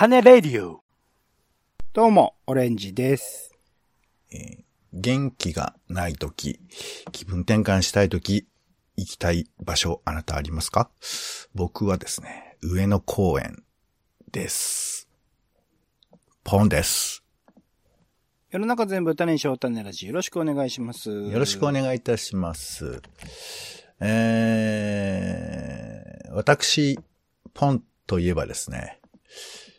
種レディオ。どうも、オレンジです。えー元気がないとき、気分転換したいとき、行きたい場所、あなたありますか？僕はですね、上野公園です。ポンです。世の中全部種にしよう種ラジよろしくお願いします。よよろしくお願いいたします。えー、私、ポンといえばですね、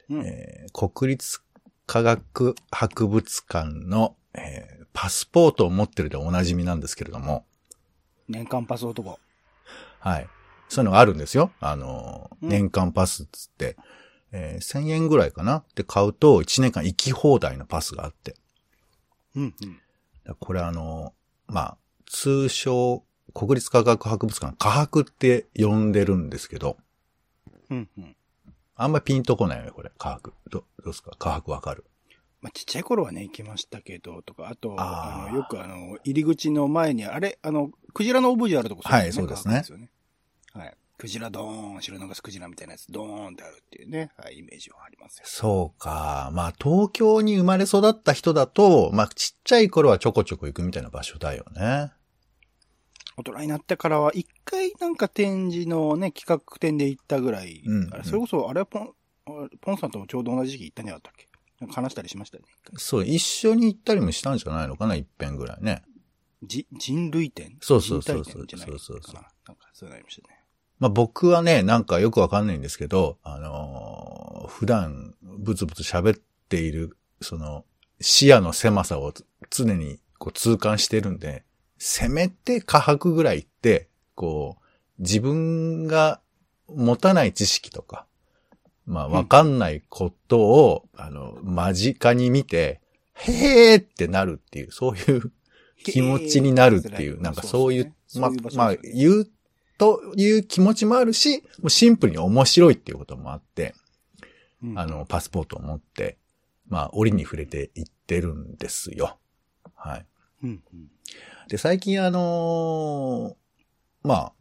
うんえー国立科学博物館の、えーパスポートを持ってるでおなじみなんですけれども、年間パス男。はい。そういうのがあるんですよ。あの、うん年間パスっつって、えー1000円ぐらいかなで買うと1年間行き放題のパスがあって。うん、うん。これあの、まあ、通称、国立科学博物館、科博って呼んでるんですけど、うん、うん。あんまピンとこないよね、これ、科博。ど、どうですか？科博わかるまあ、ちっちゃい頃はね、行きましたけど、とか、あと、あの、よくあの、入り口の前に、あれ、あの、クジラのオブジェあるとこはいそうですね科学よね。はい。クジラドーン、白長スクジラみたいなやつ、ドーンってあるっていうね、はい、イメージはありますよ。そうか。まあ、東京に生まれ育った人だと、まあ、ちっちゃい頃はちょこちょこ行くみたいな場所だよね。大人になってからは、一回なんか展示のね、企画展で行ったぐらい、うんあれそれこそ、あれはポン、ポンさんともちょうど同じ時期行ったんじゃなかったっけ？話したりしましたよね。そう、一緒に行ったりもしたんじゃないのかな、一遍ぐらいね。じ人類展？そうそうそう人体展じゃないそうそうそうかな？なんかそういうのありましたね。まあ僕はね、なんかよくわかんないんですけど、あのー普段ブツブツ喋っている、その視野の狭さを常にこう痛感してるんで、せめて科博ぐらい行って、こう、自分が持たない知識とか、まあわかんないことを、あの、間近に見て、へーってなるっていう、そういう気持ちになるっていう、なんかそういう、まあ、まあ、言うという気持ちもあるし、もうシンプルに面白いっていうこともあって、うん。あの、パスポートを持って、まあ、折に触れていってるんですよ。はい。うんうんで、最近あのーまあ、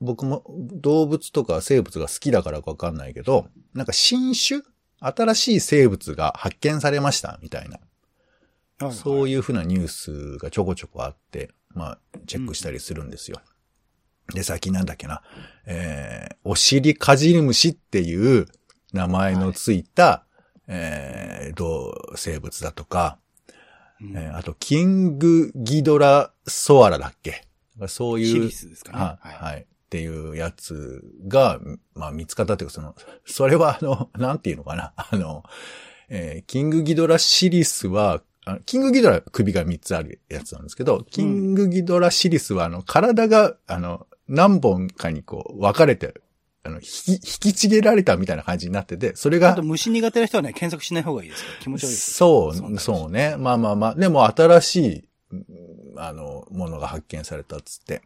僕も動物とか生物が好きだからかわかんないけど、なんか新種？新しい生物が発見されました、みたいな。はいはい。そういうふうなニュースがちょこちょこあって、まあ、チェックしたりするんですよ。で、最近なんだっけな、えー、お尻かじり虫っていう名前のついた、えー、動生物だとか、うんえーあと、キングギドラソアラだっけ？そういう。シリスですかね。はい、はい。っていうやつが、まあ見つかったっていうか、その、それはあの、なんていうのかな？あの、えーキングギドラシリスは、あキングギドラ首が3つあるやつなんですけど、キングギドラシリスは、あの、体が、あの、何本かにこう、分かれて、あの、引き、引きちげられたみたいな感じになってて、それがあと、虫苦手な人はね、検索しない方がいいですよ。気持ち悪いです。そう、そうね。まあまあまあ。でも新しい、うんあの、ものが発見されたっつって。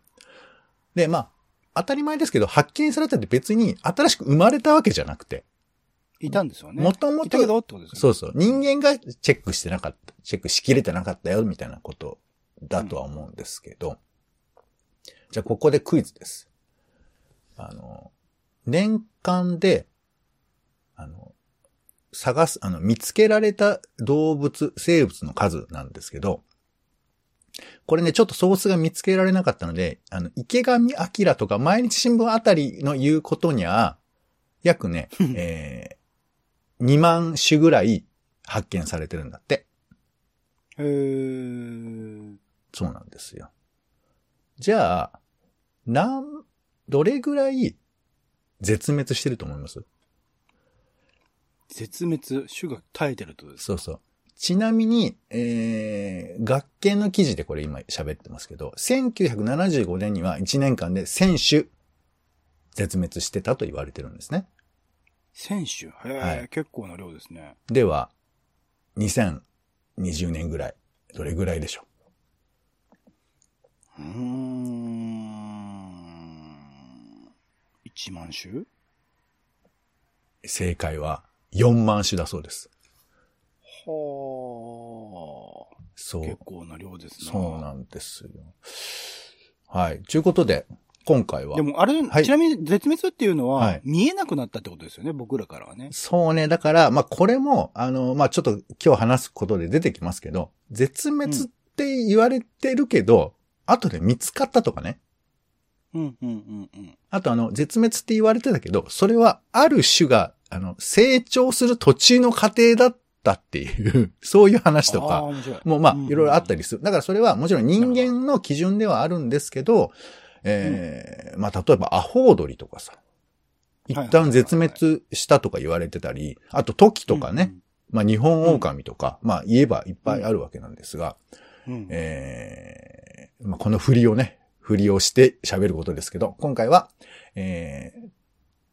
で、まあ、当たり前ですけど、発見されたって別に新しく生まれたわけじゃなくて、いたんですよね。もともいたけどと、ってことですよね。そうそう、人間がチェックしてなかった、チェックしきれてなかったよ、みたいなことだとは思うんですけど。じゃあ、ここでクイズです。あの、年間で、あの、探す、あの、見つけられた動物、生物の数なんですけど、これね、ちょっとソースが見つけられなかったので、あの、池上彰とか毎日新聞あたりの言うことには、約ね、えー、2万種ぐらい発見されてるんだって。へー。そうなんですよ。じゃあ、なん、どれぐらい絶滅してると思います？絶滅、種が絶えてるってことですそうそう。ちなみに、えー、学研の記事でこれ今喋ってますけど、1975年には1年間で1000種絶滅してたと言われてるんですね。選手へー、はい結構な量ですね。では、2020年ぐらい、どれぐらいでしょうーん。1万種？う正解は4万種だそうです。はあ。そう。結構な量ですね。そうなんですよ。はい。ということで、今回はで。も、あれ、はいちなみに絶滅っていうのは、はい見えなくなったってことですよね、僕らからはね。そうね。だから、まあ、これも、あの、まあ、ちょっと今日話すことで出てきますけど、絶滅って言われてるけど、後で見つかったとかね。うん、うん、うん、うん。あとあの、絶滅って言われてたけど、それはある種が、あの、成長する途中の過程だったっていう、そういう話とか。もうまあうん、いろいろあったりする。だからそれはもちろん人間の基準ではあるんですけど、えーまあ、例えばアホウドリとかさ、一旦絶滅したとか言われてたり、あとトキとかね、まあ、日本狼とか、まあ、言えばいっぱいあるわけなんですが、えーまあ、この振りをね、振りをして喋ることですけど、今回は、えー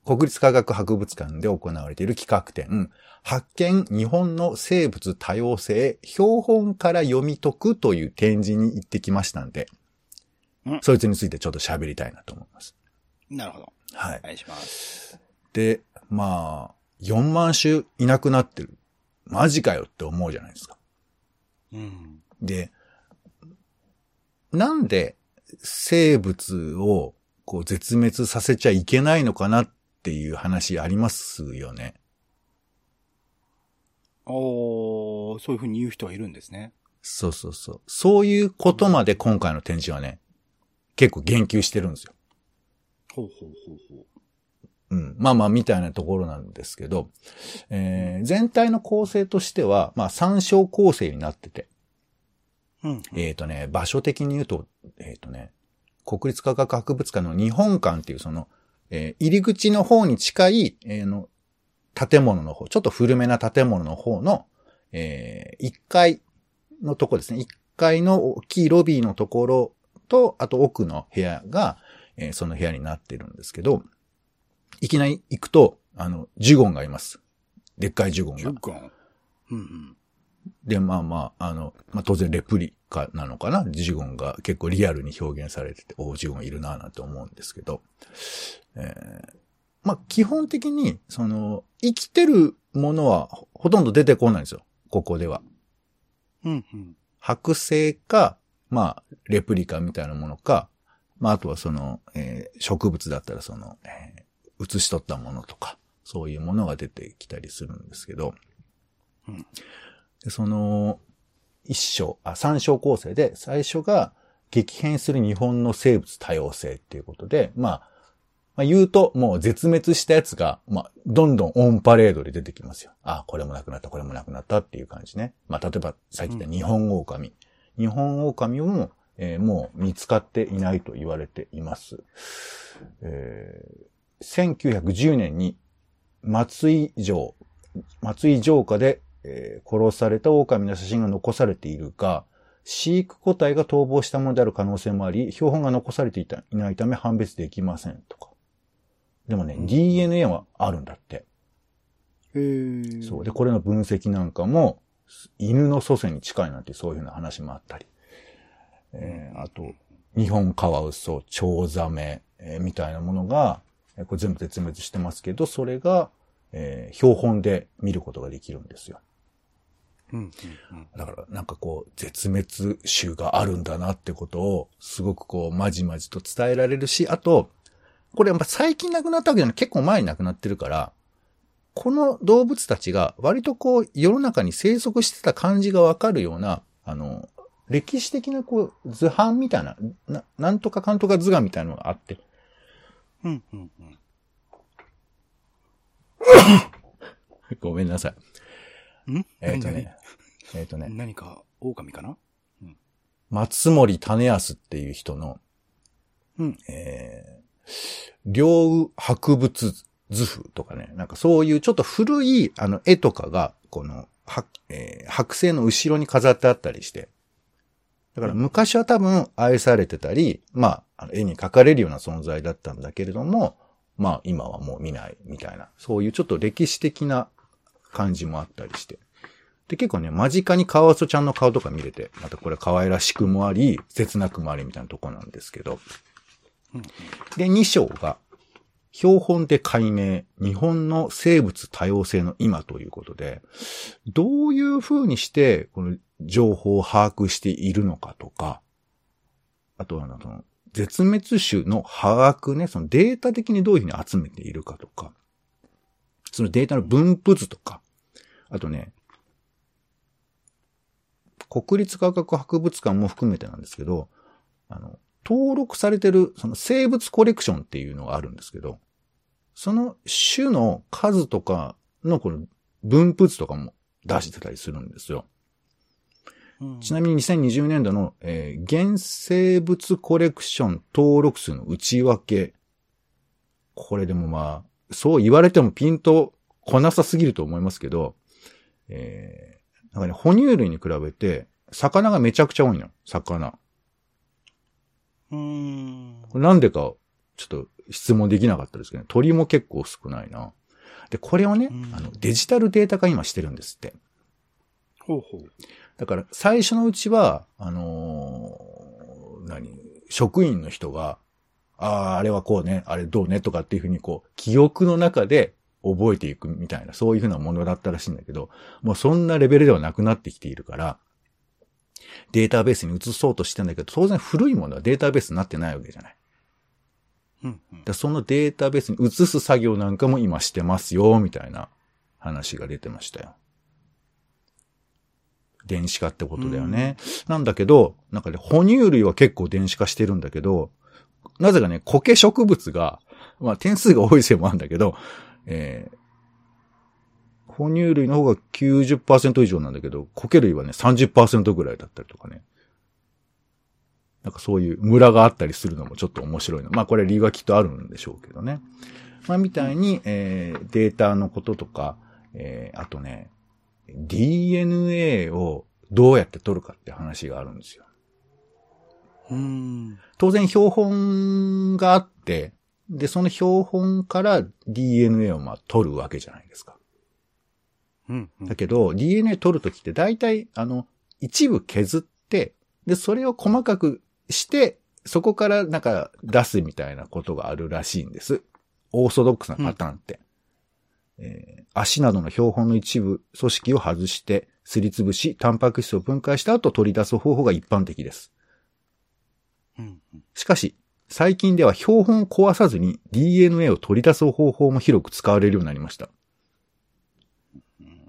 国立科学博物館で行われている企画展、発見日本の生物多様性、標本から読み解くという展示に行ってきましたんで、うんそいつについてちょっと喋りたいなと思います。なるほど。はいお。願いします。で、まあ、4万種いなくなってる。マジかよって思うじゃないですか。うん。で、なんで生物をこう絶滅させちゃいけないのかなっていう話ありますよね。おー、そういうふうに言う人はいるんですね。そうそうそう。そういうことまで今回の展示はね、結構言及してるんですよ。ほうほうほうほう。うん。まあまあ、みたいなところなんですけど、えー全体の構成としては、まあ、参照構成になってて、うん。えっ、とね、場所的に言うと、えっ、とね、国立科学博物館の日本館っていうその、えー入り口の方に近い、えーの、建物の方、ちょっと古めな建物の方の、え1階のとこですね。1階の大きいロビーのところと、あと奥の部屋が、えーその部屋になってるんですけど、いきなり行くと、あの、ジュゴンがいます。でっかいジュゴンがジュ。ゴン。うんうん。で、まあまあ、あの、まあ当然レプリカなのかなジュゴンが結構リアルに表現されてて、おジュゴンいるなぁなんて思うんですけど、えーまあ基本的に、その、生きてるものはほほとんど出てこないんですよ。ここでは。うんうん。剥製か、まあ、レプリカみたいなものか、まああとはその、えー植物だったらその、えー写し取ったものとか、そういうものが出てきたりするんですけど、うんでその、一章、あ、三章構成で、最初が激変する日本の生物多様性っていうことで、まあ、まあ言うと、もう絶滅したやつが、まあ、どんどんオンパレードで出てきますよ。あ、これもなくなった、これもなくなったっていう感じね。まあ、例えば、さっき言った日本狼。日本狼も、えーもう見つかっていないと言われています。えー1910年に松井城、松井城下で、えー殺された狼の写真が残されているが、飼育個体が逃亡したものである可能性もあり、標本が残されていたいないため判別できませんとか。でもね、うん DNA はあるんだって。へーそう。で、これの分析なんかも、犬の祖先に近いなんてそういうふうな話もあったり。えーあと、日本カワウソ、チョウザメ、えーみたいなものが、えーこれ全部絶滅してますけど、それが、えー標本で見ることができるんですよ。うんうんうん。だから、なんかこう、絶滅種があるんだなってことを、すごくこう、まじまじと伝えられるし、あと、これやっぱ最近亡くなったわけじゃない、結構前に亡くなってるから、この動物たちが割とこう、世の中に生息してた感じがわかるような、あの、歴史的なこう、図版みたいな、ななんとかかんとか図画みたいなのがあって、うんうんうん。ごめんなさい。ん？えっ、とね、えっ、とね、何か、狼かな？松森種康っていう人の、うん。えー、両右博物図譜とかね、なんかそういうちょっと古いあの絵とかが、この、は、えー剥製の後ろに飾ってあったりして、だから昔は多分愛されてたり、まあ、絵に描かれるような存在だったんだけれども、まあ今はもう見ないみたいな、そういうちょっと歴史的な感じもあったりして。で、結構ね、間近にカワウソちゃんの顔とか見れて、またこれ可愛らしくもあり、切なくもありみたいなとこなんですけど。で、2章が、標本で解明、日本の生物多様性の今ということで、どういう風にして、この情報を把握しているのかとか、あとは、その、絶滅種の把握ね、そのデータ的にどういうふうに集めているかとか、そのデータの分布図とか、あとね、国立科学博物館も含めてなんですけど、あの、登録されてる、その生物コレクションっていうのがあるんですけど、その種の数とかのこの分布図とかも出してたりするんですよ。うんちなみに2020年度の、えー原生物コレクション登録数の内訳。これでもまあ、そう言われてもピンとこなさすぎると思いますけど、えーなんかね、哺乳類に比べて、魚がめちゃくちゃ多いの。魚。うーん。なんでか、ちょっと質問できなかったですけど、鳥も結構少ないな。で、これをね、うんあの、デジタルデータ化今してるんですって。ほうほう。だから、最初のうちは、あのー何、職員の人が、ああ、あれはこうね、あれどうねとかっていうふうにこう、記憶の中で覚えていくみたいな、そういうふうなものだったらしいんだけど、もうそんなレベルではなくなってきているから、データベースに移そうとしてんだけど、当然古いものはデータベースになってないわけじゃない。うんうん。でそのデータベースに移す作業なんかも今してますよ、みたいな話が出てましたよ。電子化ってことだよね。なんだけど、なんかね、哺乳類は結構電子化してるんだけど、なぜかね、苔植物が、まあ点数が多いせいもあるんだけど、えー哺乳類の方が90%以上なんだけど、苔類はね、30%ぐらいだったりとかね。なんかそういうムラがあったりするのもちょっと面白いの。まあこれ理由がきっとあるんでしょうけどね。まあみたいに、えーデータのこととか、えーあとね、DNA をどうやって取るかって話があるんですよ。うーん。当然標本があって、で、その標本から DNA をまあ取るわけじゃないですか。うんうんだけど、DNA 取るときって大体、あの、一部削って、で、それを細かくして、そこからなんか出すみたいなことがあるらしいんです。オーソドックスなパターンって。えー足などの標本の一部、組織を外して、すりつぶし、タンパク質を分解した後取り出す方法が一般的です。しかし、最近では標本を壊さずに DNA を取り出す方法も広く使われるようになりました。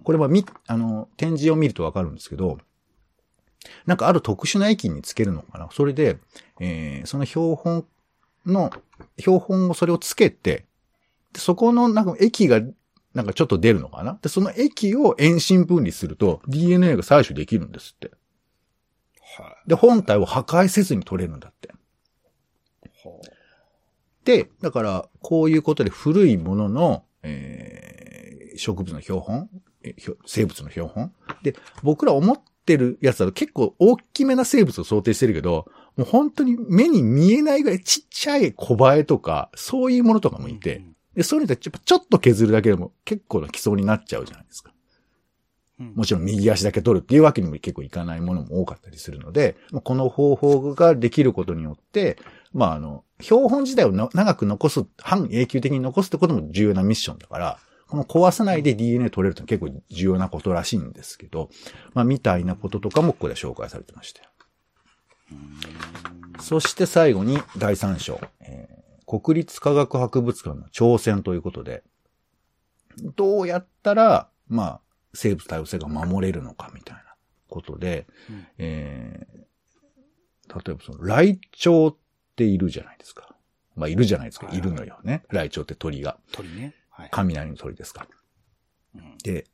これはみ、あの、展示を見るとわかるんですけど、なんかある特殊な液につけるのかな？それで、えーその標本の、標本をそれをつけて、でそこのなんか液がなんかちょっと出るのかな？で、その液を遠心分離すると DNA が採取できるんですって。はで、本体を破壊せずに取れるんだって。で、だから、こういうことで古いものの、えー植物の標本生物の標本で、僕ら思ってるやつだと結構大きめな生物を想定してるけど、もう本当に目に見えないぐらいちっちゃい小バエとか、そういうものとかもいて、で、それでちょちょっと削るだけでも結構な基礎になっちゃうじゃないですか。うんもちろん右足だけ取るっていうわけにも結構いかないものも多かったりするので、まあこの方法ができることによって、まああの、標本自体をな長く残す、半永久的に残すってことも重要なミッションだから、この壊さないで DNA 取れるって結構重要なことらしいんですけど、まあみたいなこととかもここで紹介されてましたよ。そして最後に第3章、えー国立科学博物館の挑戦ということで、どうやったら、まあ、生物多様性が守れるのかみたいなことで、うんえー例えばその、ライチョウっているじゃないですか。まあ、いるじゃないですか。はいはいいるのよね。ライチョウって鳥が。鳥ね。はい。雷の鳥ですか。うんで、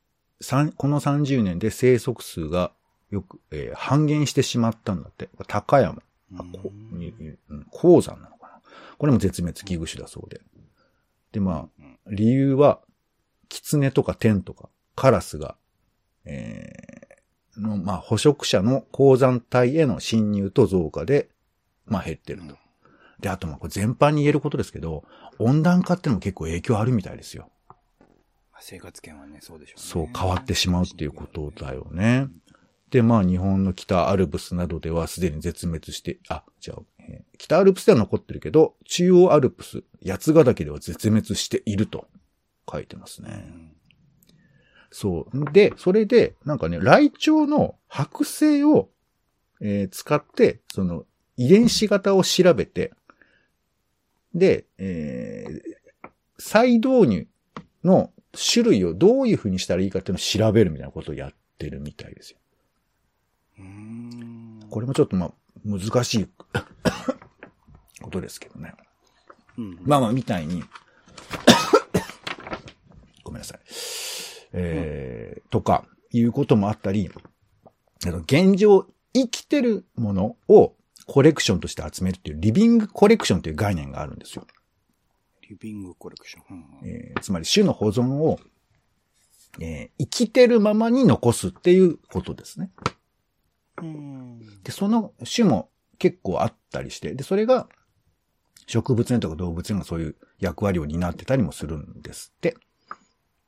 三この30年で生息数がよく、えー半減してしまったんだって。高山、あこうん鉱山なのかな。これも絶滅危惧種だそうで。で、まあ、理由は、キツネとかテンとかカラスが、えーの、まあ、捕食者の鉱山帯への侵入と増加で、まあ、減ってると。で、あと、まあ、これ全般に言えることですけど、温暖化ってのも結構影響あるみたいですよ。生活圏はね、そうでしょうね。そう変わってしまうっていうことだよね。で、まあ日本の北アルプスなどではすでに絶滅して、あ、じゃあ、えー北アルプスでは残ってるけど、中央アルプス、八ヶ岳では絶滅していると書いてますうね。ん。そう。で、それで、なんかね、ライチョウの剥製を、えー使って、その遺伝子型を調べて、で、えー、再導入の種類をどういう風にしたらいいかっていうのを調べるみたいなことをやってるみたいですよ。これもちょっとまあ、難しい ことですけどね。うん。まあまあ、みたいに、ごめんなさい。えーとか、いうこともあったり、あの現状、生きてるものをコレクションとして集めるっていう、リビングコレクションという概念があるんですよ。リビングコレクション。うんえーつまり種の保存を、えー生きてるままに残すっていうことですね。うん。で、その種も結構あったりして、で、それが植物園とか動物園がそういう役割を担ってたりもするんですって。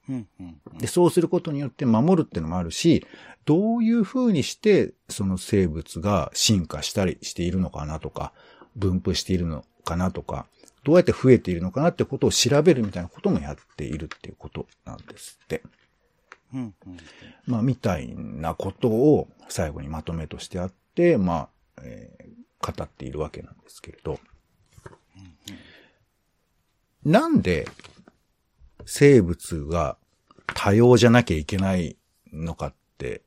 うん。うん。で、そうすることによって守るっていうのもあるし、どういう風にしてその生物が進化したりしているのかなとか、分布しているのかなとか、どうやって増えているのかなってことを調べるみたいなこともやっているっていうことなんですって。うん。うん。まあ、みたいなことを最後にまとめとしてあって、まあ、えー語っているわけなんですけれど。なんで生物が多様じゃなきゃいけないのかって、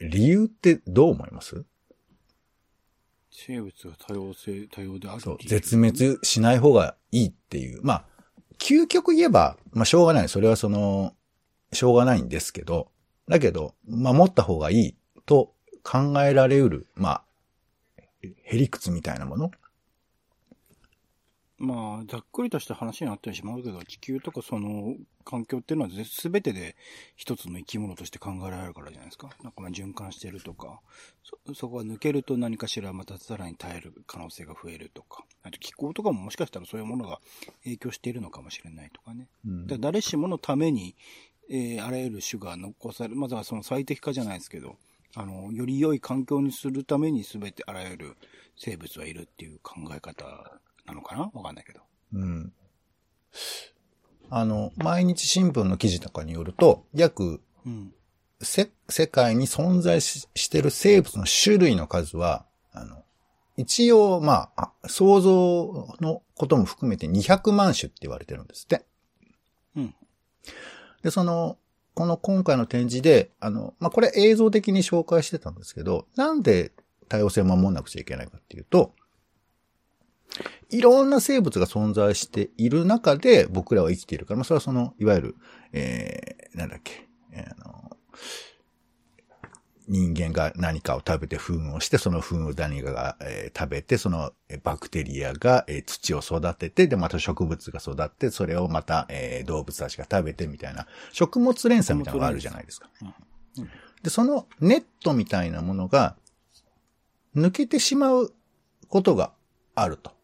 理由ってどう思います？生物が多様性、多様であるそう絶滅しない方がいいっていう。まあ、究極言えば、まあ、しょうがない。それはその、しょうがないんですけど、だけど、守った方がいいと考えられうる、まあ、へりくつみたいなものまあ、ざっくりとした話になってしまうけど、地球とかその環境っていうのはすべてで一つの生き物として考えられるからじゃないですか。なんかまあ循環してるとか、そ、そこが抜けると何かしらまたさらに耐える可能性が増えるとか、あと気候とかももしかしたらそういうものが影響しているのかもしれないとかね。うんだ誰しものために、えーあらゆる種が残される、まずはその最適化じゃないですけど、あの、より良い環境にするために全てあらゆる生物はいるっていう考え方なのかな？わかんないけど。うん。あの、毎日新聞の記事とかによると、約、うん。せ、世界に存在ししてる生物の種類の数は、あの、一応、まあ、あ想像のことも含めて200万種って言われてるんですって。うん。で、その、この今回の展示で、あの、まあ、これ映像的に紹介してたんですけど、なんで多様性を守んなくちゃいけないかっていうと、いろんな生物が存在している中で僕らは生きているから、まあ、それはその、いわゆる、えー、なんだっけ、えーあの、人間が何かを食べて糞をして、その糞を何かが、えー食べて、そのえーバクテリアが、えー土を育てて、で、また植物が育って、それをまた、えー動物たちが食べてみたいな、食物連鎖みたいなのがあるじゃないですか。で、そのネットみたいなものが、抜けてしまうことがあると。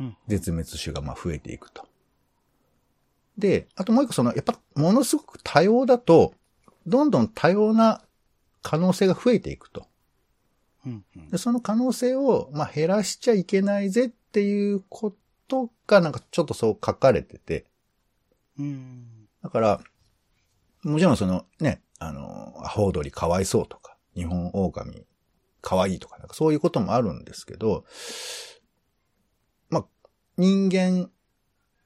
うん絶滅種がまあ増えていくと。で、あともう一個その、やっぱものすごく多様だと、どんどん多様な可能性が増えていくと。うん。うんでその可能性を、まあ、減らしちゃいけないぜっていうことが、なんかちょっとそう書かれてて。うん。だから、もちろんそのね、あの、アホウドリかわいそうとか、日本狼かわいいとか、なんかそういうこともあるんですけど、まあ、人間、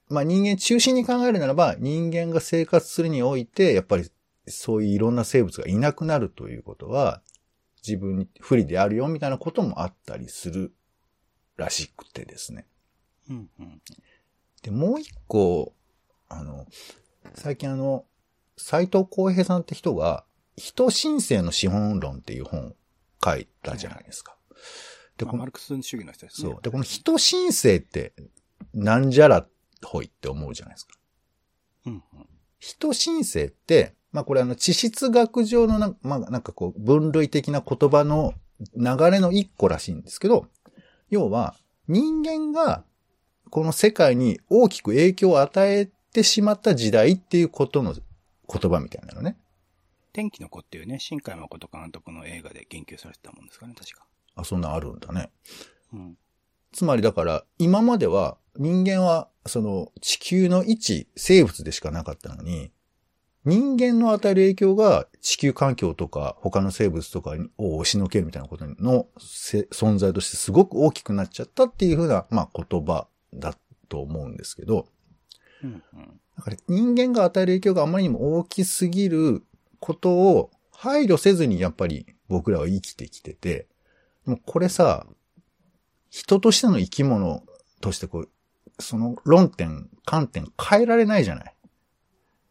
まあ人間中心に考えるならば、人間が生活するにおいて、やっぱりそういういろんな生物がいなくなるということは、自分に不利であるよみたいなこともあったりするらしくてですね。うん。うん。で、もう一個、あの、最近あの、斎藤浩平さんって人が、人申請の資本論っていう本を書いたじゃないですか。で、まあこのマルクス主義の人ですね。そう。で、この人申請って、なんじゃらほいって思うじゃないですか。うん。うん。人申請って、まあこれあの、地質学上のなん,、まあ、なんかこう、分類的な言葉の流れの一個らしいんですけど、要は、人間がこの世界に大きく影響を与えてしまった時代っていうことの言葉みたいなのね。天気の子っていうね、新海誠監督の映画で言及されてたもんですかね、確か。あ、そんなんあるんだね。うん。つまりだから、今までは人間はその地球の一生物でしかなかったのに、人間の与える影響が地球環境とか他の生物とかを押しのけるみたいなことの存在としてすごく大きくなっちゃったっていうふうな、まあ言葉だと思うんですけど、うんうん。だから人間が与える影響があまりにも大きすぎることを配慮せずにやっぱり僕らは生きてきてて、でもこれさ、人としての生き物としてこう、その論点、観点変えられないじゃない。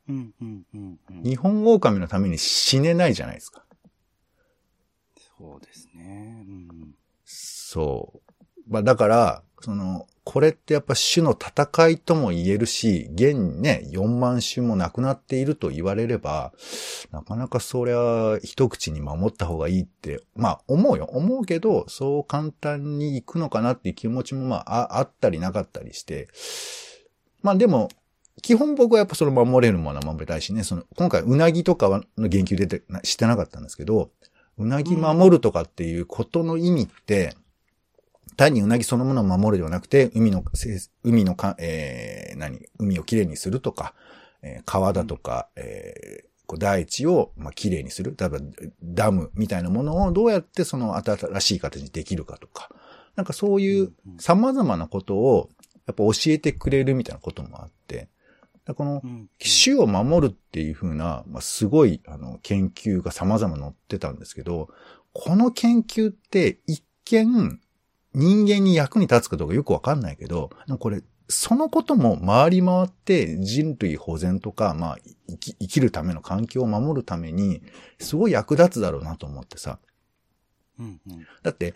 うんうんうんうん。日本狼のために死ねないじゃないですか。そうですね。うん。そう。まあだから、その、これってやっぱ種の戦いとも言えるし、現にね、4万種もなくなっていると言われれば、なかなかそりゃ一口に守った方がいいって、まあ思うよ。思うけど、そう簡単に行くのかなっていう気持ちもまああったりなかったりして、まあでも、基本僕はやっぱその守れるものは守りたいしね、その、今回うなぎとかの言及出て、してなかったんですけど、うなぎ守るとかっていうことの意味って、単にうなぎそのものを守るではなくて、海のせ、海のか、えー、何、海をきれいにするとか、えー川だとか、えーこう大地を、まあ、きれいにする。例えば、ダムみたいなものをどうやってその新しい形にできるかとか、なんかそういう様々なことを、やっぱ教えてくれるみたいなこともあって、このう、ん。種を守るっていう風な、まあ、すごい、あの、研究が様々載ってたんですけど、この研究って一見、人間に役に立つかどうかよくわかんないけど、これ、そのことも回り回って人類保全とか、まあ、生きるための環境を守るために、すごい役立つだろうなと思ってさ。うんうん。だって、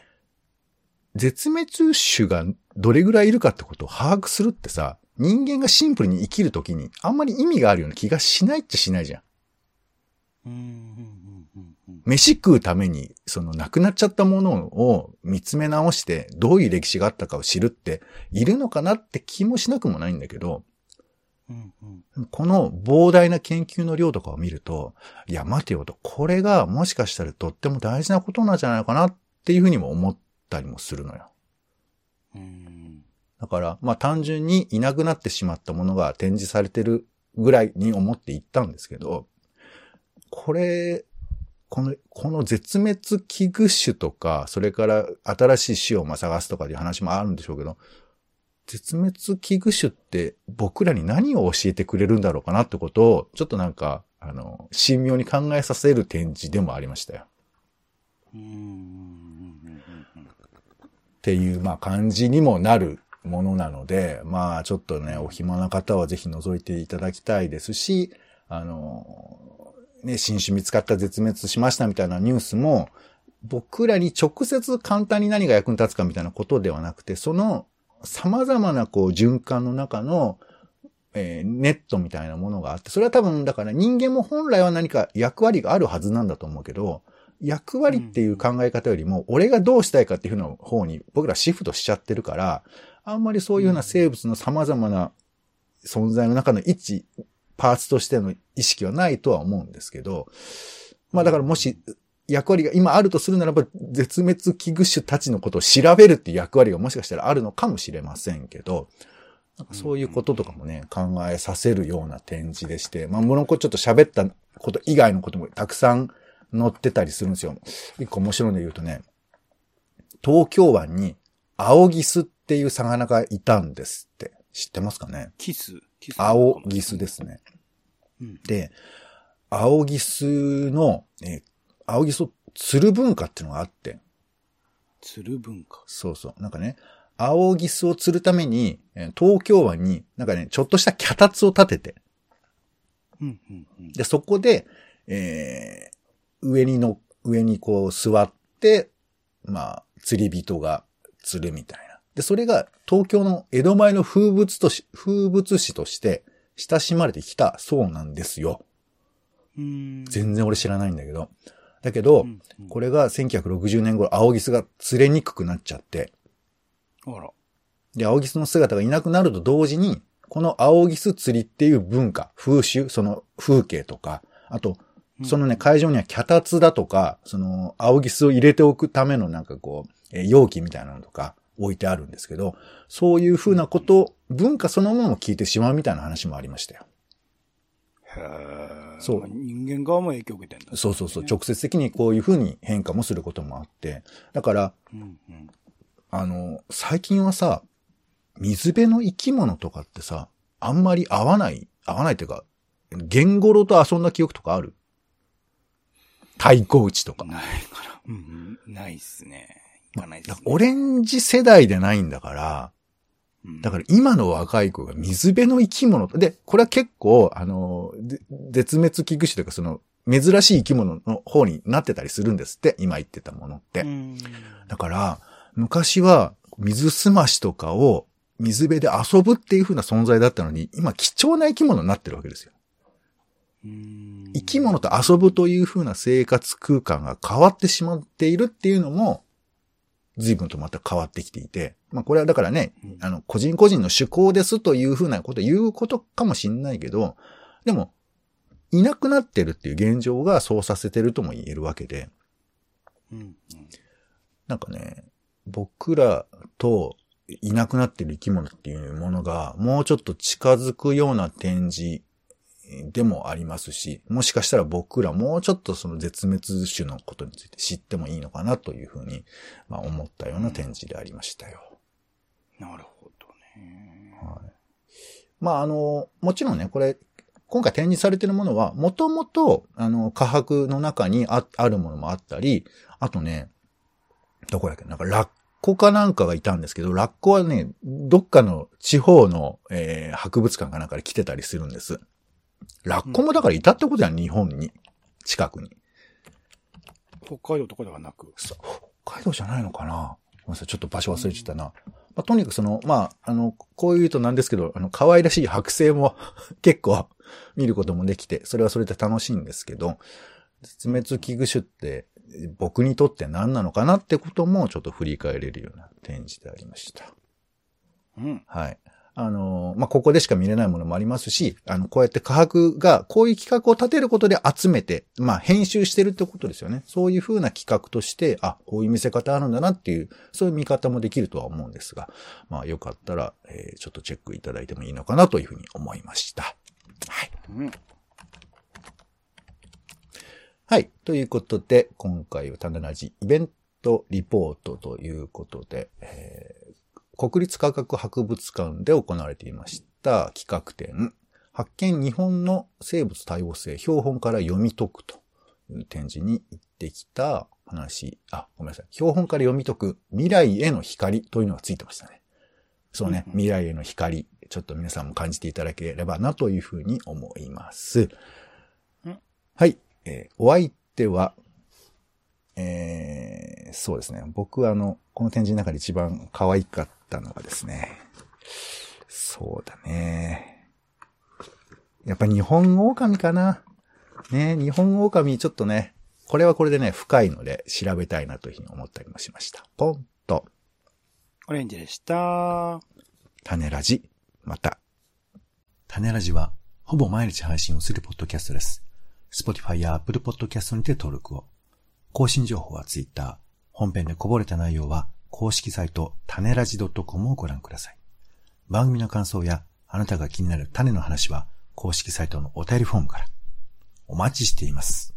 絶滅種がどれぐらいいるかってことを把握するってさ、人間がシンプルに生きるときにあんまり意味があるような気がしないっちゃしないじゃんうんうん。飯食うために、その亡くなっちゃったものを見つめ直して、どういう歴史があったかを知るって、いるのかなって気もしなくもないんだけど、うんうん。この膨大な研究の量とかを見ると、いや、待てよと、これがもしかしたらとっても大事なことなんじゃないかなっていうふうにも思ったりもするのよ。うん。だから、まあ単純にいなくなってしまったものが展示されてるぐらいに思って行ったんですけど、これ、この、この絶滅危惧種とか、それから新しい種をま探すとかっていう話もあるんでしょうけど、絶滅危惧種って僕らに何を教えてくれるんだろうかなってことを、ちょっとなんか、あの、神妙に考えさせる展示でもありましたよ。っていう、まあ、感じにもなるものなので、まあ、ちょっとね、お暇な方はぜひ覗いていただきたいですし、あの、ね、新種見つかった絶滅しましたみたいなニュースも、僕らに直接簡単に何が役に立つかみたいなことではなくて、その様々なこう循環の中の、えーネットみたいなものがあって、それは多分だから人間も本来は何か役割があるはずなんだと思うけど、役割っていう考え方よりも、俺がどうしたいかっていうふうな方に僕らシフトしちゃってるから、あんまりそういうような生物の様々な存在の中の一パーツとしての意識はないとは思うんですけど、まあだからもし役割が今あるとするならば、絶滅危惧種たちのことを調べるっていう役割がもしかしたらあるのかもしれませんけど、そういうこととかもね、考えさせるような展示でして、まあ、ものこちょっと喋ったこと以外のこともたくさん載ってたりするんですよ。一個面白いので言うとね、東京湾に青ギスっていう魚がいたんですって。知ってますかね？キス青ギスですね。うん。で、青ギスの、えー青ギスを釣る文化っていうのがあって、釣る文化。そうそう。なんかね、青ギスを釣るために、えー東京湾に、なんかね、ちょっとした脚立を立てて、うんうんうん。で、そこで、えー上にの、上にこう座って、まあ、釣り人が釣るみたいな。で、それが東京の江戸前の風物とし、風物詩として親しまれてきたそうなんですよ。うん。全然俺知らないんだけど。だけど、うんうんこれが1960年頃、青ギスが釣れにくくなっちゃって、あら。で、青ギスの姿がいなくなると同時に、この青ギス釣りっていう文化、風習、その風景とか、あと、そのね、会場には脚立だとか、その、青ギスを入れておくためのなんかこう、えー容器みたいなのとか置いてあるんですけど、そういう風なこと、文化そのものも聞いてしまうみたいな話もありましたよ。へえ。そうまあ人間側も影響を受けてんだ。そうそうそう、直接的にこういう風に変化もすることもあって、だから、うんうん。あの、最近はさ、水辺の生き物とかってさ、あんまり合わない、合わないっていうか、ゲンゴロと遊んだ記憶とかある？太鼓打ちとか。ないから。うん、ないっすね。ないです、ね。オレンジ世代でないんだから、うんだから今の若い子が水辺の生き物と、で、これは結構、あの、で絶滅危惧種というかその、珍しい生き物の方になってたりするんですって、今言ってたものって。うんだから、昔は水すましとかを水辺で遊ぶっていう風な存在だったのに、今貴重な生き物になってるわけですよ。うん生き物と遊ぶという風な生活空間が変わってしまっているっていうのも、随分とまた変わってきていて、まあこれはだからね、うん。あの、個人個人の趣向ですという風なことを言うことかもしんないけど、でも、いなくなってるっていう現状がそうさせてるとも言えるわけで、うん。なんかね、僕らといなくなってる生き物っていうものがもうちょっと近づくような展示でもありますし、もしかしたら僕らもうちょっとその絶滅種のことについて知ってもいいのかなというふうに、まあ、思ったような展示でありましたよ。なるほどね。はい。まあ、あの、もちろんね、これ、今回展示されているものは、もともと、あの、科博の中にああるものもあったり、あとね、どこだっけなんか、ラッコかなんかがいたんですけど、ラッコはね、どっかの地方の、えー博物館かなんかで来てたりするんです。ラッコもだからいたってことやん、日本に。近くに。北海道とかではなく。そう北海道じゃないのかなごめんなさい、ちょっと場所忘れちゃったな。まあ、とにかくその、まあ、あの、こう言うとなんですけど、あの、可愛らしい剥製も 結構見ることもできて、それはそれで楽しいんですけど、絶滅危惧種って僕にとって何なのかなってこともちょっと振り返れるような展示でありました。うん。はい。あの、まあ、ここでしか見れないものもありますし、あの、こうやって科学がこういう企画を立てることで集めて、まあ、編集してるってことですよね。そういう風な企画として、あ、こういう見せ方あるんだなっていう、そういう見方もできるとは思うんですが、まあ、よかったら、えーちょっとチェックいただいてもいいのかなというふうに思いました。はい。うん。はい。ということで、今回は種ラジイベントリポートということで、えー国立科学博物館で行われていました企画展、発見日本の生物多様性標本から読み解くという展示に行ってきた話、あ、ごめんなさい。標本から読み解く未来への光というのがついてましたね。そうね、うん未来への光、ちょっと皆さんも感じていただければなというふうに思います。うんはい。えーお相手は、えーそうですね。僕はあの、この展示の中で一番可愛かったのがですね、そうだね。やっぱ日本狼かな。ね、日本狼ちょっとね、これはこれでね、深いので調べたいなというふうに思ったりもしました。ポンと、オレンジでした。種ラジ、また。種ラジは、ほぼ毎日配信をするポッドキャストです。Spotify や Apple Podcast にて登録を。更新情報は Twitter。本編でこぼれた内容は、公式サイト、種ラジ .com をご覧ください。番組の感想や、あなたが気になる種の話は、公式サイトのお便りフォームから。お待ちしています。